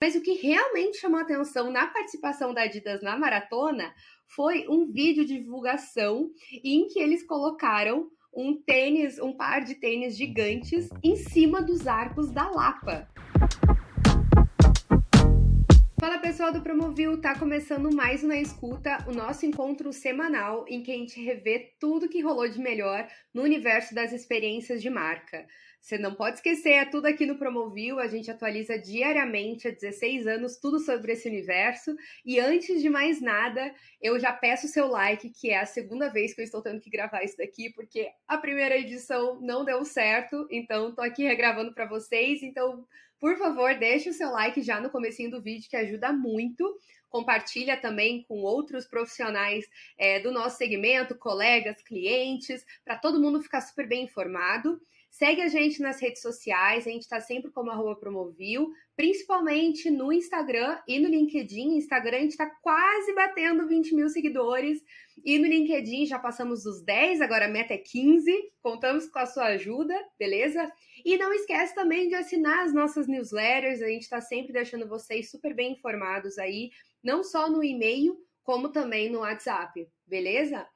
Mas o que realmente chamou atenção na participação da Adidas na maratona foi um vídeo de divulgação em que eles colocaram um tênis, um par de tênis gigantes em cima dos arcos da Lapa. Fala pessoal do Promovil, tá começando mais uma escuta, o nosso encontro semanal em que a gente revê tudo que rolou de melhor no universo das experiências de marca. Você não pode esquecer, é tudo aqui no Promovil, a gente atualiza diariamente há 16 anos tudo sobre esse universo. E antes de mais nada, eu já peço o seu like, que é a segunda vez que eu estou tendo que gravar isso daqui, porque a primeira edição não deu certo, então tô aqui regravando para vocês. Então, por favor, deixe o seu like já no comecinho do vídeo, que ajuda muito compartilha também com outros profissionais é, do nosso segmento, colegas, clientes, para todo mundo ficar super bem informado. Segue a gente nas redes sociais, a gente está sempre como arroba promovil, principalmente no Instagram e no LinkedIn. Instagram a gente está quase batendo 20 mil seguidores. E no LinkedIn já passamos dos 10, agora a meta é 15. Contamos com a sua ajuda, beleza? E não esquece também de assinar as nossas newsletters, a gente está sempre deixando vocês super bem informados aí, não só no e-mail, como também no WhatsApp, beleza?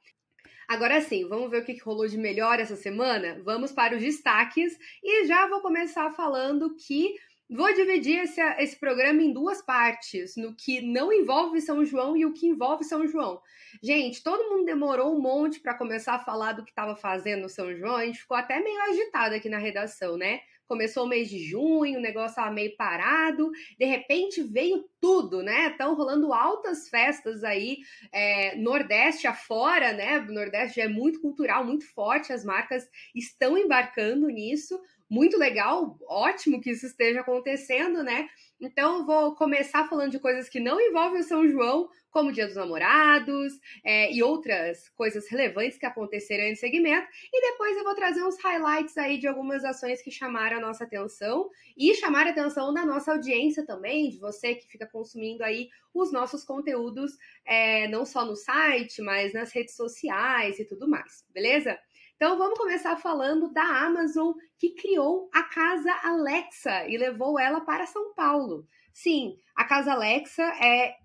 Agora sim, vamos ver o que rolou de melhor essa semana? Vamos para os destaques e já vou começar falando que vou dividir esse, esse programa em duas partes, no que não envolve São João e o que envolve São João. Gente, todo mundo demorou um monte para começar a falar do que estava fazendo São João, a gente ficou até meio agitado aqui na redação, né? Começou o mês de junho, o negócio estava meio parado, de repente veio tudo, né? Estão rolando altas festas aí, é, Nordeste afora, né? O Nordeste já é muito cultural, muito forte, as marcas estão embarcando nisso. Muito legal, ótimo que isso esteja acontecendo, né? Então, vou começar falando de coisas que não envolvem o São João, como Dia dos Namorados é, e outras coisas relevantes que aconteceram nesse segmento. E depois eu vou trazer uns highlights aí de algumas ações que chamaram a nossa atenção e chamaram a atenção da nossa audiência também, de você que fica consumindo aí os nossos conteúdos, é, não só no site, mas nas redes sociais e tudo mais, beleza? Então vamos começar falando da Amazon que criou a casa Alexa e levou ela para São Paulo. Sim, a casa Alexa é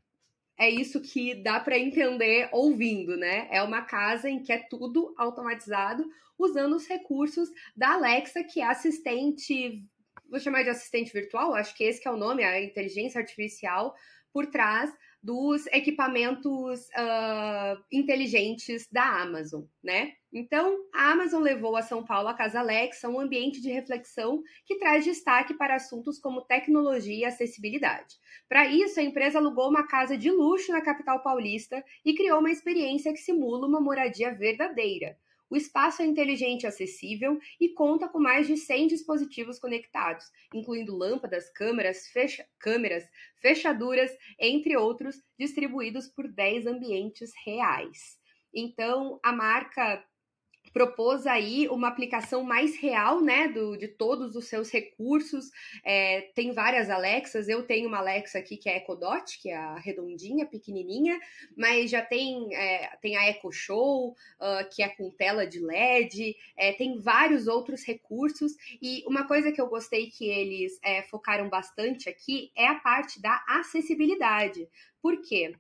é isso que dá para entender ouvindo, né? É uma casa em que é tudo automatizado usando os recursos da Alexa, que é assistente, vou chamar de assistente virtual, acho que esse que é o nome, a inteligência artificial por trás dos equipamentos uh, inteligentes da Amazon, né? Então, a Amazon levou a São Paulo a Casa Alexa, um ambiente de reflexão que traz destaque para assuntos como tecnologia e acessibilidade. Para isso, a empresa alugou uma casa de luxo na capital paulista e criou uma experiência que simula uma moradia verdadeira. O espaço é inteligente e acessível e conta com mais de 100 dispositivos conectados, incluindo lâmpadas, câmeras, fecha câmeras, fechaduras, entre outros, distribuídos por 10 ambientes reais. Então, a marca propôs aí uma aplicação mais real, né, do, de todos os seus recursos. É, tem várias Alexas, eu tenho uma Alexa aqui que é a Echo Dot, que é a redondinha, pequenininha, mas já tem, é, tem a Echo Show, uh, que é com tela de LED, é, tem vários outros recursos, e uma coisa que eu gostei que eles é, focaram bastante aqui é a parte da acessibilidade. Por quê?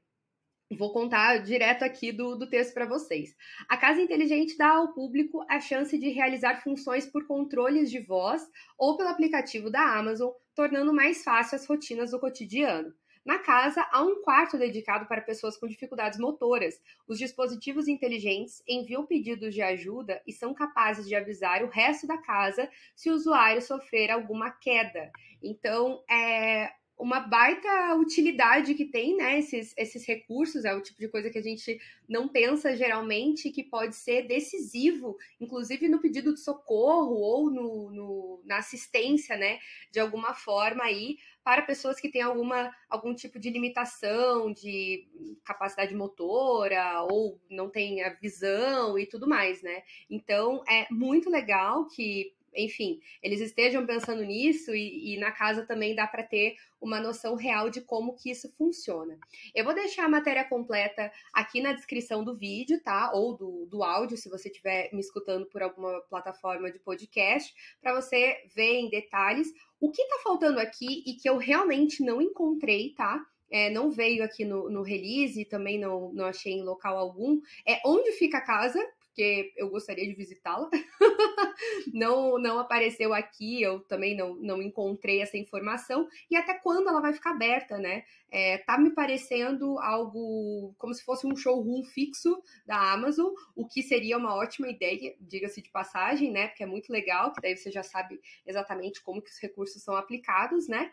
Vou contar direto aqui do, do texto para vocês. A Casa Inteligente dá ao público a chance de realizar funções por controles de voz ou pelo aplicativo da Amazon, tornando mais fácil as rotinas do cotidiano. Na casa, há um quarto dedicado para pessoas com dificuldades motoras. Os dispositivos inteligentes enviam pedidos de ajuda e são capazes de avisar o resto da casa se o usuário sofrer alguma queda. Então, é, uma baita utilidade que tem, né? Esses, esses recursos, é o tipo de coisa que a gente não pensa geralmente que pode ser decisivo, inclusive no pedido de socorro ou no, no, na assistência, né? De alguma forma aí, para pessoas que têm alguma, algum tipo de limitação de capacidade motora ou não tem a visão e tudo mais, né? Então é muito legal que enfim, eles estejam pensando nisso e, e na casa também dá para ter uma noção real de como que isso funciona. Eu vou deixar a matéria completa aqui na descrição do vídeo, tá? Ou do, do áudio, se você estiver me escutando por alguma plataforma de podcast, para você ver em detalhes o que tá faltando aqui e que eu realmente não encontrei, tá? É, não veio aqui no, no release, também não, não achei em local algum. É onde fica a casa, porque eu gostaria de visitá-la. não, não apareceu aqui, eu também não, não encontrei essa informação. E até quando ela vai ficar aberta, né? É, tá me parecendo algo como se fosse um showroom fixo da Amazon, o que seria uma ótima ideia, diga-se de passagem, né? Porque é muito legal, que daí você já sabe exatamente como que os recursos são aplicados, né?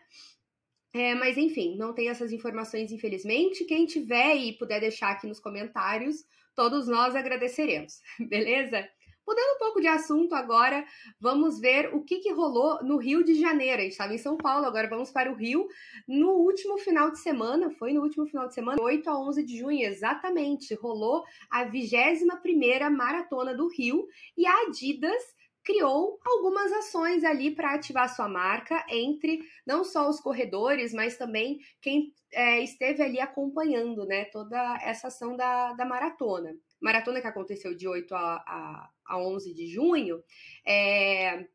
É, mas enfim, não tem essas informações, infelizmente. Quem tiver e puder deixar aqui nos comentários, todos nós agradeceremos, beleza? Mudando um pouco de assunto agora, vamos ver o que, que rolou no Rio de Janeiro. A gente estava em São Paulo, agora vamos para o Rio. No último final de semana, foi no último final de semana, 8 a 11 de junho, exatamente, rolou a 21ª Maratona do Rio e a Adidas criou algumas ações ali para ativar sua marca entre não só os corredores, mas também quem é, esteve ali acompanhando né, toda essa ação da, da maratona. Maratona que aconteceu de 8 a, a, a 11 de junho, é,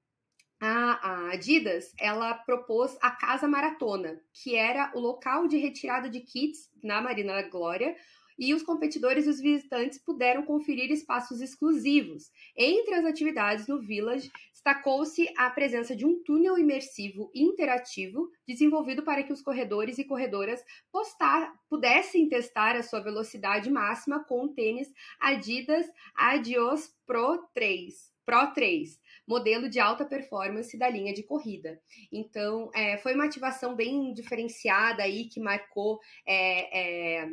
a, a Adidas ela propôs a Casa Maratona, que era o local de retirada de kits na Marina da Glória, e os competidores e os visitantes puderam conferir espaços exclusivos. Entre as atividades no Village, destacou-se a presença de um túnel imersivo interativo desenvolvido para que os corredores e corredoras postar, pudessem testar a sua velocidade máxima com o tênis Adidas Adios Pro 3. Pro 3, modelo de alta performance da linha de corrida. Então, é, foi uma ativação bem diferenciada aí que marcou é, é,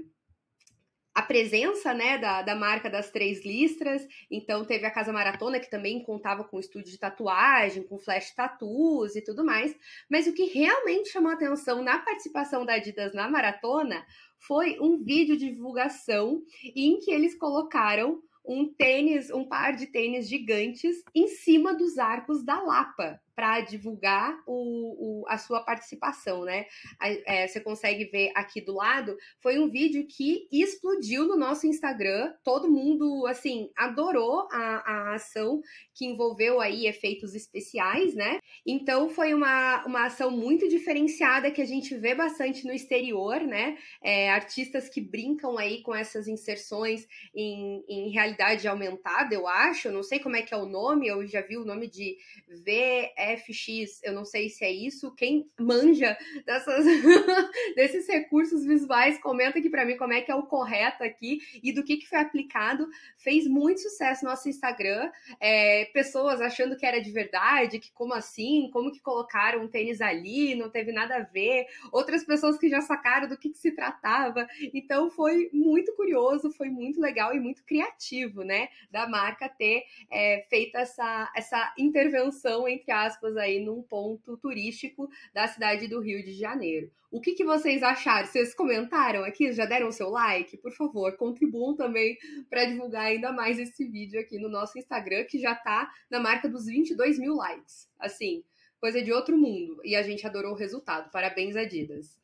presença né, da, da marca das três listras. Então teve a Casa Maratona, que também contava com estúdio de tatuagem, com flash tattoos e tudo mais. Mas o que realmente chamou atenção na participação da Adidas na maratona foi um vídeo de divulgação em que eles colocaram um tênis, um par de tênis gigantes em cima dos arcos da Lapa para divulgar o, o, a sua participação, né? É, você consegue ver aqui do lado, foi um vídeo que explodiu no nosso Instagram, todo mundo, assim, adorou a, a ação que envolveu aí efeitos especiais, né? Então foi uma, uma ação muito diferenciada que a gente vê bastante no exterior, né? É, artistas que brincam aí com essas inserções em, em realidade aumentada, eu acho, não sei como é que é o nome, eu já vi o nome de V FX, eu não sei se é isso. Quem manja dessas, desses recursos visuais, comenta aqui para mim como é que é o correto aqui e do que, que foi aplicado. Fez muito sucesso no nosso Instagram. É, pessoas achando que era de verdade, que como assim? Como que colocaram um tênis ali? Não teve nada a ver. Outras pessoas que já sacaram do que, que se tratava. Então foi muito curioso, foi muito legal e muito criativo, né? Da marca ter é, feito essa, essa intervenção, entre aspas aspas, aí num ponto turístico da cidade do Rio de Janeiro. O que, que vocês acharam? Vocês comentaram aqui? Já deram o seu like? Por favor, contribuam também para divulgar ainda mais esse vídeo aqui no nosso Instagram, que já está na marca dos 22 mil likes. Assim, coisa de outro mundo. E a gente adorou o resultado. Parabéns, Adidas.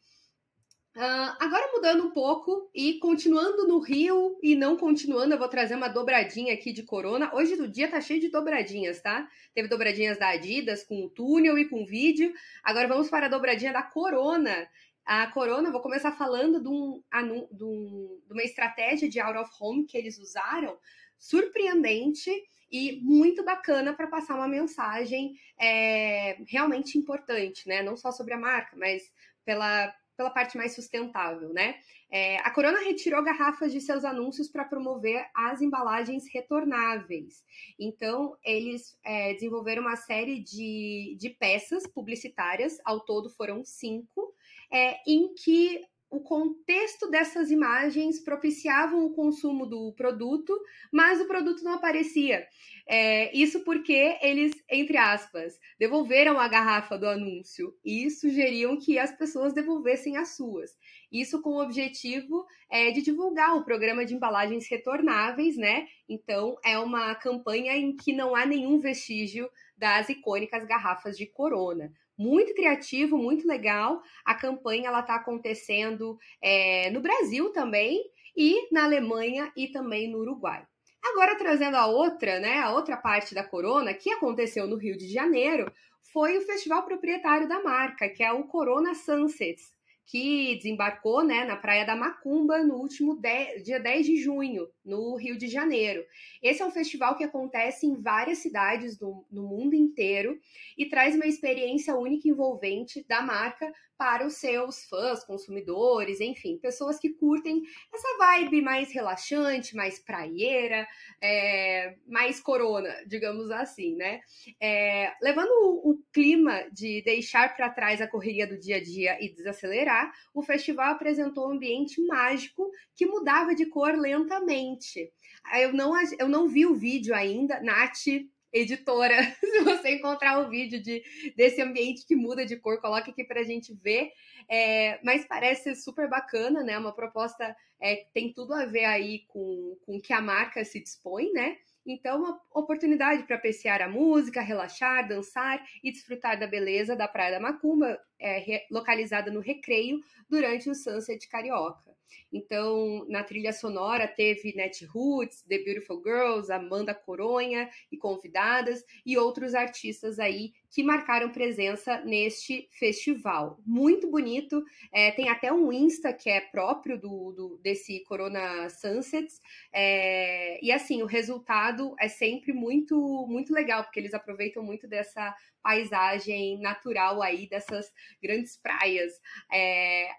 Uh, agora mudando um pouco e continuando no Rio e não continuando, eu vou trazer uma dobradinha aqui de Corona. Hoje do dia tá cheio de dobradinhas, tá? Teve dobradinhas da Adidas com o túnel e com vídeo. Agora vamos para a dobradinha da Corona. A Corona, vou começar falando de, um, de, um, de uma estratégia de out of home que eles usaram, surpreendente e muito bacana para passar uma mensagem é, realmente importante, né? Não só sobre a marca, mas pela pela parte mais sustentável, né? É, a Corona retirou garrafas de seus anúncios para promover as embalagens retornáveis. Então, eles é, desenvolveram uma série de, de peças publicitárias, ao todo foram cinco, é, em que o contexto dessas imagens propiciavam o consumo do produto, mas o produto não aparecia. É, isso porque eles, entre aspas, devolveram a garrafa do anúncio e sugeriam que as pessoas devolvessem as suas. Isso com o objetivo é, de divulgar o programa de embalagens retornáveis, né? Então, é uma campanha em que não há nenhum vestígio das icônicas garrafas de Corona. Muito criativo, muito legal. A campanha ela está acontecendo é, no Brasil também e na Alemanha e também no Uruguai. Agora trazendo a outra, né, a outra parte da Corona, que aconteceu no Rio de Janeiro, foi o festival proprietário da marca, que é o Corona Sunsets, que desembarcou né, na Praia da Macumba no último dia 10 de junho, no Rio de Janeiro. Esse é um festival que acontece em várias cidades do, mundo inteiro e traz uma experiência única e envolvente da marca para os seus fãs, consumidores, enfim, pessoas que curtem essa vibe mais relaxante, mais praieira, é, mais corona, digamos assim, né? É, levando o, o clima de deixar para trás a correria do dia a dia e desacelerar, o festival apresentou um ambiente mágico que mudava de cor lentamente. Eu não, eu não vi o vídeo ainda, Nath editora, se você encontrar o vídeo de, desse ambiente que muda de cor, coloque aqui para a gente ver. É, mas parece super bacana, né? Uma proposta é, tem tudo a ver aí com, com que a marca se dispõe, né? Então, uma oportunidade para apreciar a música, relaxar, dançar e desfrutar da beleza da Praia da Macumba, é, localizada no Recreio, durante o Sunset Carioca. Então, na trilha sonora teve Net Roots, The Beautiful Girls, Amanda Coronha e convidadas e outros artistas aí que marcaram presença neste festival. Muito bonito, é, tem até um Insta que é próprio do, do desse Corona Sunsets. É, e assim, o resultado é sempre muito, muito legal, porque eles aproveitam muito dessa paisagem natural aí, dessas grandes praias é,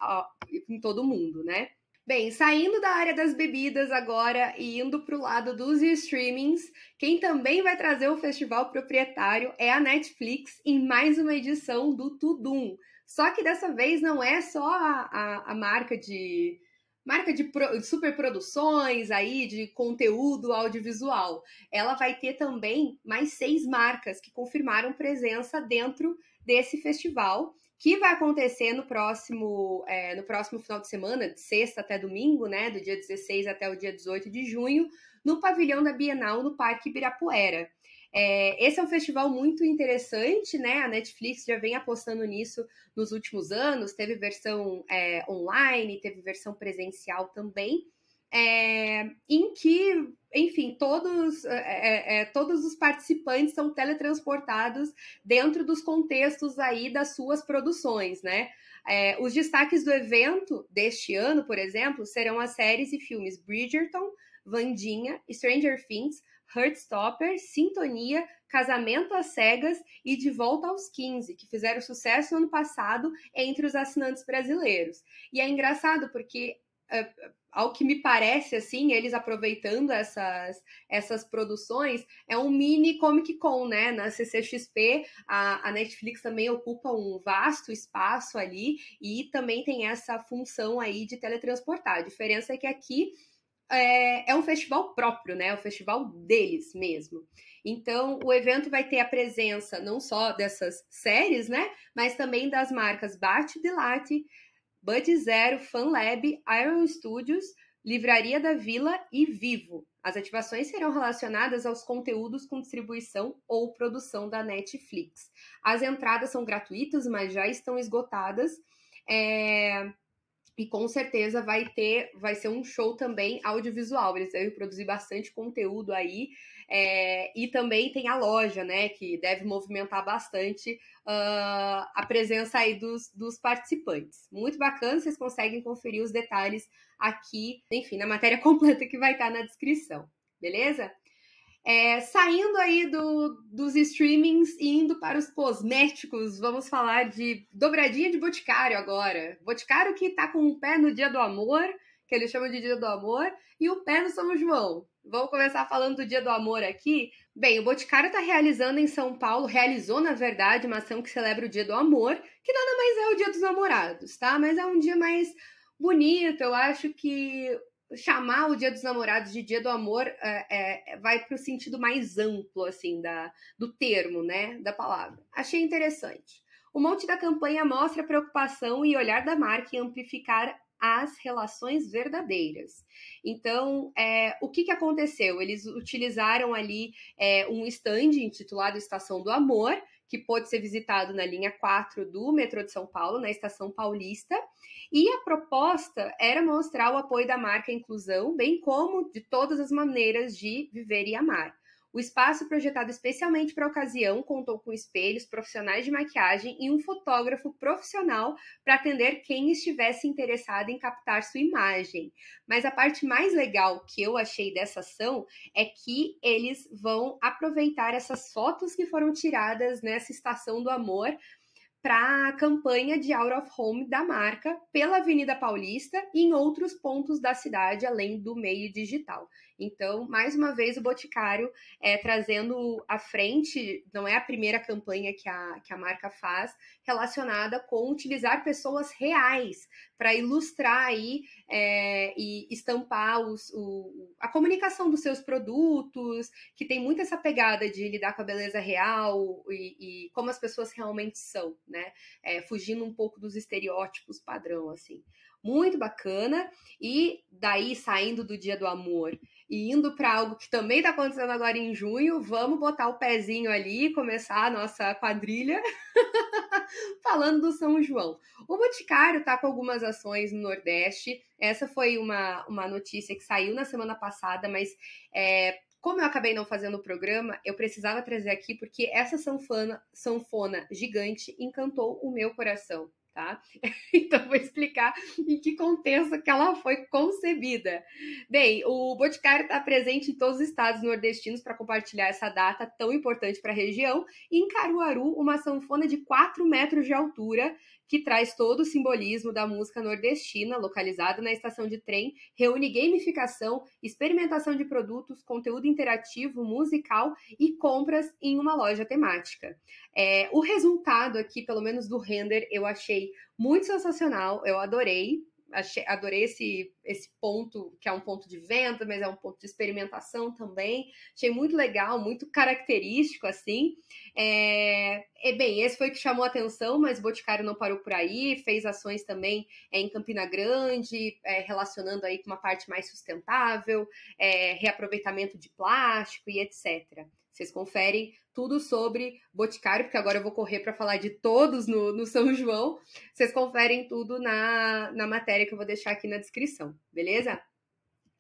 em todo o mundo, né? Bem, saindo da área das bebidas agora e indo para o lado dos streamings, quem também vai trazer o festival proprietário é a Netflix em mais uma edição do Tudum. Só que dessa vez não é só a, a, a marca de marca de, pro, de superproduções aí de conteúdo audiovisual. Ela vai ter também mais seis marcas que confirmaram presença dentro desse festival que vai acontecer no próximo, é, no próximo final de semana, de sexta até domingo, né, do dia 16 até o dia 18 de junho, no pavilhão da Bienal, no Parque Ibirapuera. É, esse é um festival muito interessante, né? A Netflix já vem apostando nisso nos últimos anos. Teve versão é, online, teve versão presencial também é, em que, enfim, todos, é, é, é, todos os participantes são teletransportados dentro dos contextos aí das suas produções, né? Os destaques do evento deste ano, por exemplo, serão as séries e filmes Bridgerton, Vandinha, Stranger Things, Heartstopper, Sintonia, Casamento às Cegas e De Volta aos 15, que fizeram sucesso no ano passado entre os assinantes brasileiros. E é engraçado porque é, ao que me parece, assim, eles aproveitando essas, essas produções, é um mini Comic Con, né? Na CCXP, a, a Netflix também ocupa um vasto espaço ali e também tem essa função aí de teletransportar. A diferença é que aqui é, é um festival próprio, né? É o festival deles mesmo. Então, o evento vai ter a presença não só dessas séries, né? Mas também das marcas Bate Delate, Bud Zero, FanLab, Iron Studios, Livraria da Vila e Vivo. As ativações serão relacionadas aos conteúdos com distribuição ou produção da Netflix. As entradas são gratuitas, mas já estão esgotadas. É... E com certeza vai ter, vai ser um show também audiovisual. Eles devem produzir bastante conteúdo aí. É, e também tem a loja, né, que deve movimentar bastante uh, a presença aí dos, dos participantes. Muito bacana, vocês conseguem conferir os detalhes aqui, enfim, na matéria completa que vai estar na descrição, beleza? É, saindo aí do, dos streamings e indo para os cosméticos, vamos falar de dobradinha de Boticário agora. Boticário que tá com o pé no Dia do Amor, que eles chamam de Dia do Amor, e o pé no São João. Vamos começar falando do Dia do Amor aqui. Bem, o Boticário está realizando em São Paulo, realizou na verdade uma ação que celebra o Dia do Amor, que nada mais é o Dia dos Namorados, tá? Mas é um dia mais bonito. Eu acho que chamar o Dia dos Namorados de Dia do Amor é, é, vai para o sentido mais amplo, assim, da, do termo, né? Da palavra. Achei interessante. O monte da campanha mostra a preocupação e olhar da marca em amplificar as relações verdadeiras. Então, é, o que, que aconteceu? Eles utilizaram ali é, um stand intitulado Estação do Amor, que pôde ser visitado na linha 4 do metrô de São Paulo, na Estação Paulista. E a proposta era mostrar o apoio da marca à inclusão, bem como de todas as maneiras de viver e amar. O espaço, projetado especialmente para a ocasião, contou com espelhos, profissionais de maquiagem e um fotógrafo profissional para atender quem estivesse interessado em captar sua imagem. Mas a parte mais legal que eu achei dessa ação é que eles vão aproveitar essas fotos que foram tiradas nessa estação do amor para a campanha de Out of Home da marca pela Avenida Paulista e em outros pontos da cidade, além do meio digital. Então, mais uma vez, o Boticário é, trazendo à frente, não é a primeira campanha que a, que a marca faz, relacionada com utilizar pessoas reais para ilustrar aí é, e estampar os, o, a comunicação dos seus produtos, que tem muito essa pegada de lidar com a beleza real e, e como as pessoas realmente são, né? É, fugindo um pouco dos estereótipos padrão, assim. Muito bacana. E daí, saindo do Dia do Amor e indo para algo que também está acontecendo agora em junho, vamos botar o pezinho ali e começar a nossa quadrilha falando do São João. O Boticário está com algumas ações no Nordeste. Essa foi uma, uma notícia que saiu na semana passada, mas é, como eu acabei não fazendo o programa, eu precisava trazer aqui porque essa sanfona, sanfona gigante encantou o meu coração tá? Então vou explicar em que contexto que ela foi concebida. Bem, o Boticário está presente em todos os estados nordestinos para compartilhar essa data tão importante para a região. E em Caruaru, uma sanfona de 4 metros de altura que traz todo o simbolismo da música nordestina, localizada na estação de trem, reúne gamificação, experimentação de produtos, conteúdo interativo, musical e compras em uma loja temática. É, o resultado aqui, pelo menos do render, eu achei muito sensacional, eu adorei achei, adorei esse, esse ponto, que é um ponto de venda, mas é um ponto de experimentação também. Achei muito legal, muito característico, assim. É, é bem, esse foi o que chamou a atenção, mas o Boticário não parou por aí, fez ações também é, em Campina Grande, é, relacionando aí com uma parte mais sustentável, é, reaproveitamento de plástico e etc. Vocês conferem tudo sobre Boticário, porque agora eu vou correr para falar de todos no, no, São João. Vocês conferem tudo na, na matéria que eu vou deixar aqui na descrição, beleza?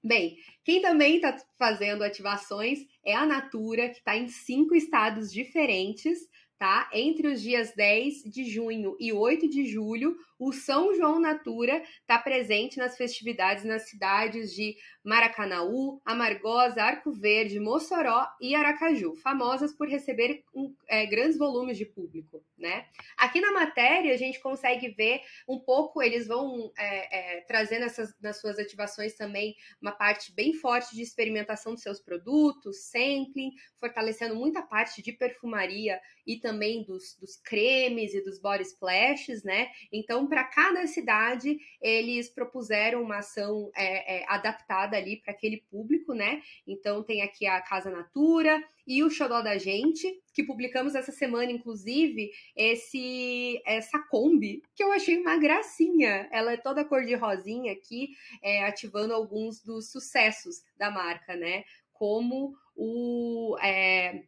Bem, quem também está fazendo ativações é a Natura, que está em cinco estados diferentes tá? Entre os dias 10 de junho e 8 de julho, o São João Natura está presente nas festividades nas cidades de Maracanaú, Amargosa, Arco Verde, Mossoró e Aracaju, famosas por receber um, é, grandes volumes de público, né? Aqui na matéria a gente consegue ver um pouco, eles vão é, é, trazendo essas, nas suas ativações também uma parte bem forte de experimentação dos seus produtos, sampling, fortalecendo muita parte de perfumaria e também dos, dos cremes e dos body splashes, né? Então, para cada cidade, eles propuseram uma ação é, é, adaptada ali para aquele público, né? Então, tem aqui a Casa Natura e o Xodó da Gente, que publicamos essa semana, inclusive, esse essa Kombi, que eu achei uma gracinha. Ela é toda cor de rosinha aqui, é, ativando alguns dos sucessos da marca, né? Como o. É,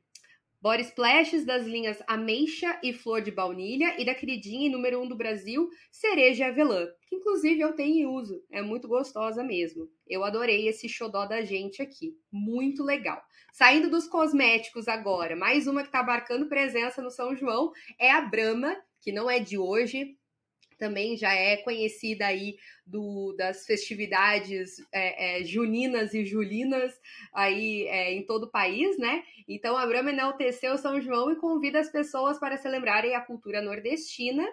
Body Splashes das linhas Ameixa e Flor de Baunilha e da queridinha e número 1 um do Brasil, Cereja Avelã, que inclusive eu tenho em uso, é muito gostosa mesmo. Eu adorei esse xodó da gente aqui, muito legal. Saindo dos cosméticos agora, mais uma que está marcando presença no São João é a Brahma, que não é de hoje, também já é conhecida aí do, das festividades é, é, juninas e julinas aí é, em todo o país, né? Então a Brahma enalteceu São João e convida as pessoas para celebrarem a cultura nordestina.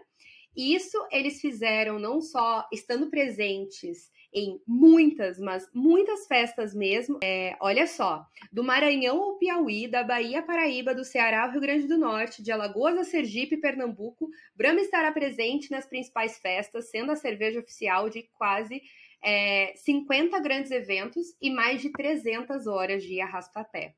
Isso eles fizeram não só estando presentes em muitas, mas muitas festas mesmo. É, olha só, do Maranhão ao Piauí, da Bahia Paraíba, do Ceará ao Rio Grande do Norte, de Alagoas a Sergipe e Pernambuco, Brahma estará presente nas principais festas, sendo a cerveja oficial de quase é, 50 grandes eventos e mais de 300 horas de arrasto-pé.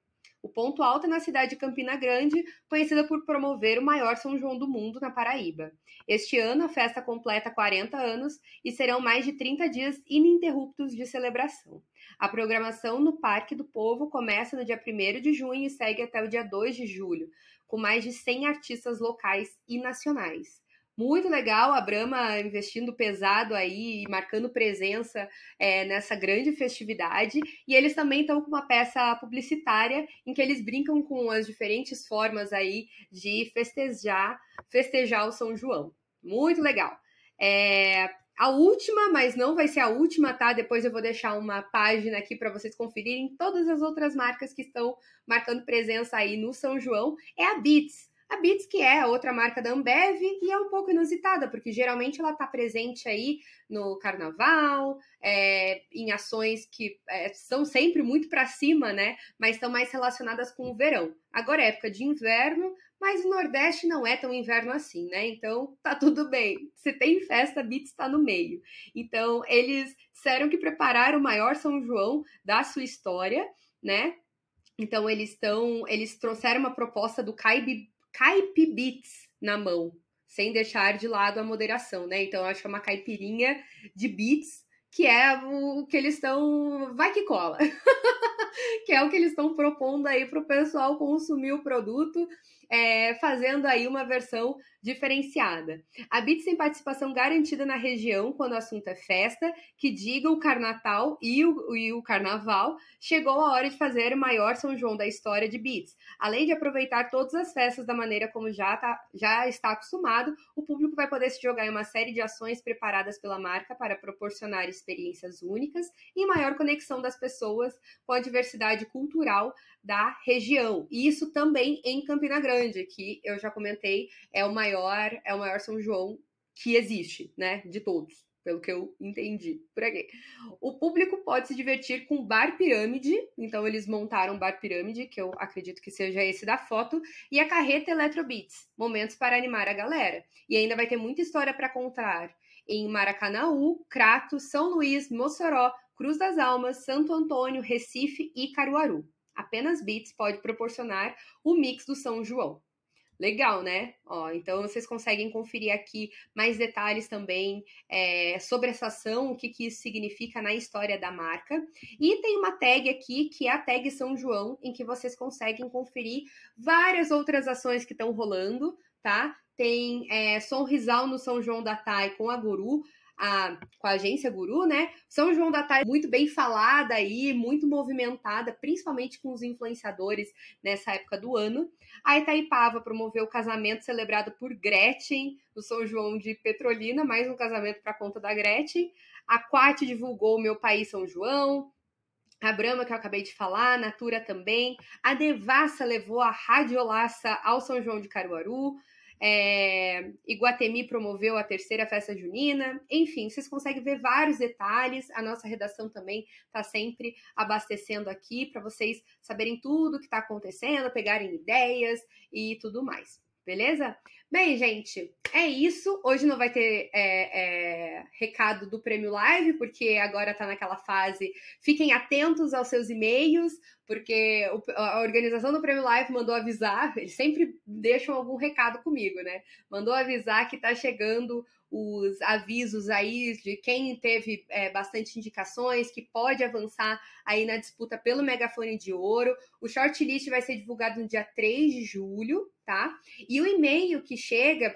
O ponto alto é na cidade de Campina Grande, conhecida por promover o maior São João do mundo na Paraíba. Este ano, a festa completa 40 anos e serão mais de 30 dias ininterruptos de celebração. A programação no Parque do Povo começa no dia 1 de junho e segue até o dia 2 de julho, com mais de 100 artistas locais e nacionais. Muito legal a Brahma investindo pesado aí e marcando presença é, nessa grande festividade. E eles também estão com uma peça publicitária em que eles brincam com as diferentes formas aí de festejar, festejar o São João. Muito legal. É, a última, mas não vai ser a última, tá? Depois eu vou deixar uma página aqui para vocês conferirem todas as outras marcas que estão marcando presença aí no São João. É a Beats. A Beats, que é outra marca da Ambev, e é um pouco inusitada, porque geralmente ela está presente aí no carnaval, é, em ações que é, são sempre muito para cima, né? Mas estão mais relacionadas com o verão. Agora é época de inverno, mas o Nordeste não é tão inverno assim, né? Então tá tudo bem. Se tem festa, a Beats está no meio. Então eles disseram que prepararam o maior São João da sua história, né? Então eles estão, eles trouxeram uma proposta do Caibe caipibits na mão, sem deixar de lado a moderação, né? Então, acho que é uma caipirinha de bits, que é o que eles estão. Vai que cola! que é o que eles estão propondo aí para o pessoal consumir o produto é, fazendo aí uma versão diferenciada. A Bits tem participação garantida na região quando o assunto é festa, que diga o Carnatal e o, e o Carnaval, chegou a hora de fazer o maior São João da história de Bits. Além de aproveitar todas as festas da maneira como já, tá, já está acostumado, o público vai poder se jogar em uma série de ações preparadas pela marca para proporcionar experiências únicas e maior conexão das pessoas com a diversidade cultural da região. E isso também em Campina Grande, que eu já comentei, é o maior, é o maior São João que existe, né, de todos, pelo que eu entendi por aqui. O público pode se divertir com Bar Pirâmide, então eles montaram Bar Pirâmide, que eu acredito que seja esse da foto, e a carreta Eletrobeats, momentos para animar a galera. E ainda vai ter muita história para contar em Maracanaú, Crato, São Luís, Mossoró, Cruz das Almas, Santo Antônio, Recife e Caruaru. Apenas Beats pode proporcionar o mix do São João. Legal, né? Ó, então vocês conseguem conferir aqui mais detalhes também é, sobre essa ação, o que, que isso significa na história da marca. E tem uma tag aqui, que é a tag São João, em que vocês conseguem conferir várias outras ações que estão rolando, tá? Tem é, Sonrisal no São João da Tai com a Guru, a, com a agência Guru, né? São João da Tarde muito bem falada aí, muito movimentada, principalmente com os influenciadores nessa época do ano. A Itaipava promoveu o casamento celebrado por Gretchen no São João de Petrolina, mais um casamento para conta da Gretchen. A Quat divulgou Meu País São João. A Brahma, que eu acabei de falar, a Natura também. A Devassa levou a Radiolaça ao São João de Caruaru. É, Iguatemi promoveu a terceira festa junina. Enfim, vocês conseguem ver vários detalhes. A nossa redação também está sempre abastecendo aqui para vocês saberem tudo o que está acontecendo, pegarem ideias e tudo mais. Beleza? Bem, gente, é isso. Hoje não vai ter é, é, recado do Prêmio Live, porque agora está naquela fase. Fiquem atentos aos seus e-mails, porque a organização do Prêmio Live mandou avisar, eles sempre deixam algum recado comigo, né? Mandou avisar que está chegando os avisos aí de quem teve é, bastante indicações, que pode avançar aí na disputa pelo megafone de ouro. O shortlist vai ser divulgado no dia 3 de julho, tá? E o e-mail que chega,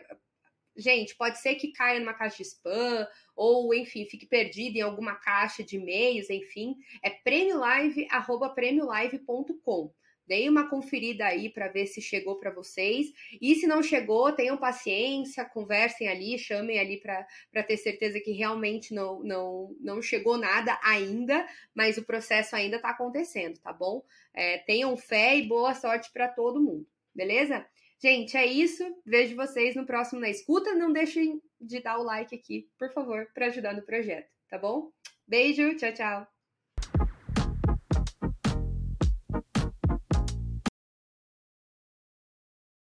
gente, pode ser que caia numa caixa de spam, ou enfim, fique perdido em alguma caixa de e-mails, enfim, é premiolive@premiolive.com. Deem uma conferida aí para ver se chegou para vocês. E se não chegou, tenham paciência, conversem ali, chamem ali para ter certeza que realmente não, não, não chegou nada ainda, mas o processo ainda está acontecendo, tá bom? É, tenham fé e boa sorte para todo mundo, beleza? Gente, é isso. Vejo vocês no próximo na escuta. Não deixem de dar o like aqui, por favor, para ajudar no projeto, tá bom? Beijo, tchau, tchau.